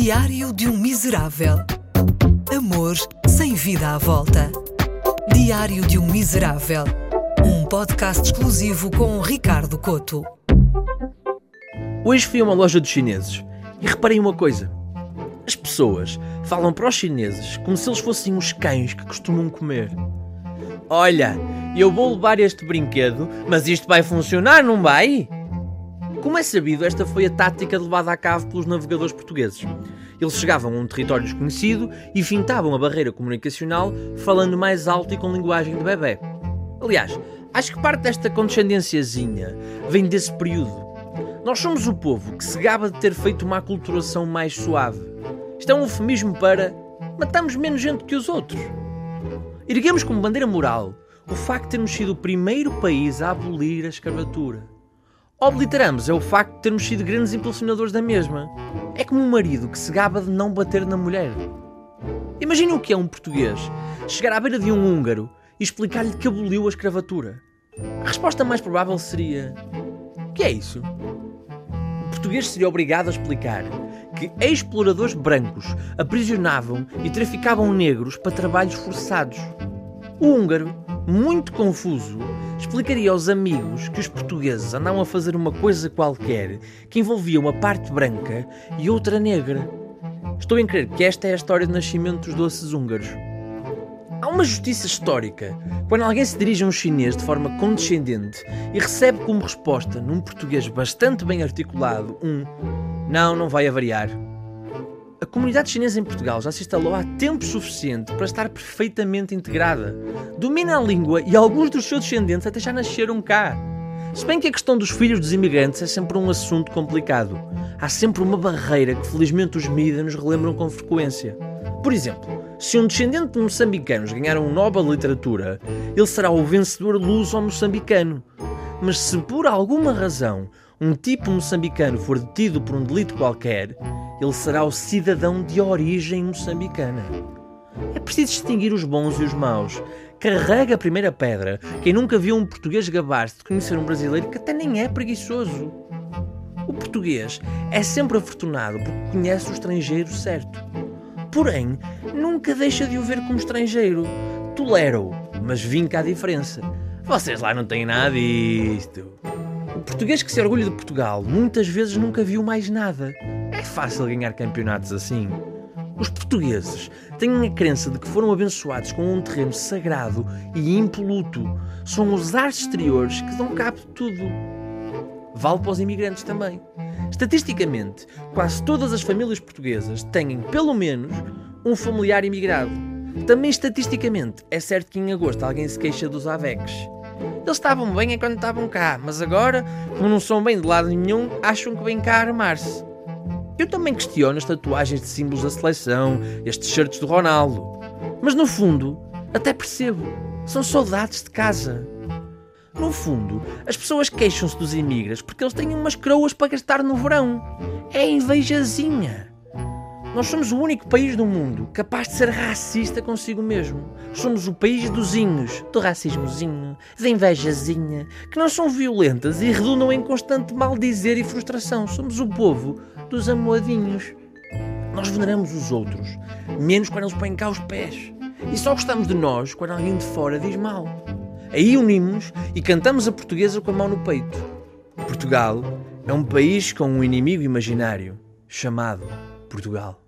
Diário de um Miserável. Amor sem vida à volta. Diário de um Miserável. Um podcast exclusivo com Ricardo Coto. Hoje fui a uma loja de chineses e reparei uma coisa. As pessoas falam para os chineses como se eles fossem os cães que costumam comer. Olha, eu vou levar este brinquedo, mas isto vai funcionar, não vai? Como é sabido, esta foi a tática levada a cabo pelos navegadores portugueses. Eles chegavam a um território desconhecido e fintavam a barreira comunicacional falando mais alto e com linguagem de bebê. Aliás, acho que parte desta condescendênciazinha vem desse período. Nós somos o povo que se gaba de ter feito uma aculturação mais suave. Isto é um eufemismo para matamos menos gente que os outros. Erguemos como bandeira moral o facto de termos sido o primeiro país a abolir a escravatura. Obliteramos é o facto de termos sido grandes impulsionadores da mesma. É como um marido que se gaba de não bater na mulher. Imagine o que é um português chegar à beira de um húngaro e explicar-lhe que aboliu a escravatura. A resposta mais provável seria: O que é isso? O português seria obrigado a explicar que exploradores brancos aprisionavam e traficavam negros para trabalhos forçados. O húngaro, muito confuso, explicaria aos amigos que os portugueses andavam a fazer uma coisa qualquer que envolvia uma parte branca e outra negra. Estou em crer que esta é a história do nascimento dos doces húngaros. Há uma justiça histórica quando alguém se dirige a um chinês de forma condescendente e recebe como resposta, num português bastante bem articulado, um não, não vai avariar. A comunidade chinesa em Portugal já se instalou há tempo suficiente para estar perfeitamente integrada. Domina a língua e alguns dos seus descendentes até já nasceram cá. Se bem que a questão dos filhos dos imigrantes é sempre um assunto complicado. Há sempre uma barreira que felizmente os mídias nos relembram com frequência. Por exemplo, se um descendente de moçambicanos ganhar um Nobel de Literatura, ele será o vencedor luso-moçambicano. Mas se por alguma razão um tipo moçambicano for detido por um delito qualquer, ele será o cidadão de origem moçambicana. É preciso distinguir os bons e os maus. Carrega a primeira pedra quem nunca viu um português gabar-se de conhecer um brasileiro que até nem é preguiçoso. O português é sempre afortunado porque conhece o estrangeiro certo. Porém, nunca deixa de o ver como estrangeiro. Tolera-o, mas vinca a diferença. Vocês lá não têm nada disto. Português que se orgulha de Portugal muitas vezes nunca viu mais nada. É fácil ganhar campeonatos assim. Os portugueses têm a crença de que foram abençoados com um terreno sagrado e impoluto. São os ares exteriores que dão cabo de tudo. Vale para os imigrantes também. Estatisticamente, quase todas as famílias portuguesas têm, pelo menos, um familiar imigrado. Também estatisticamente, é certo que em agosto alguém se queixa dos AVECs. Eles estavam bem enquanto estavam cá, mas agora, como não são bem de lado nenhum, acham que vêm cá armar-se. Eu também questiono as tatuagens de símbolos da seleção, estes shirts do Ronaldo. Mas no fundo, até percebo. São saudades de casa. No fundo, as pessoas queixam-se dos imigras porque eles têm umas croas para gastar no verão. É invejazinha. Nós somos o único país do mundo capaz de ser racista consigo mesmo. Somos o país dos inhos, do racismozinho, da invejazinha, que não são violentas e redundam em constante maldizer e frustração. Somos o povo dos amoadinhos. Nós veneramos os outros, menos quando eles põem cá os pés. E só gostamos de nós quando alguém de fora diz mal. Aí unimos e cantamos a portuguesa com a mão no peito. Portugal é um país com um inimigo imaginário chamado Portugal.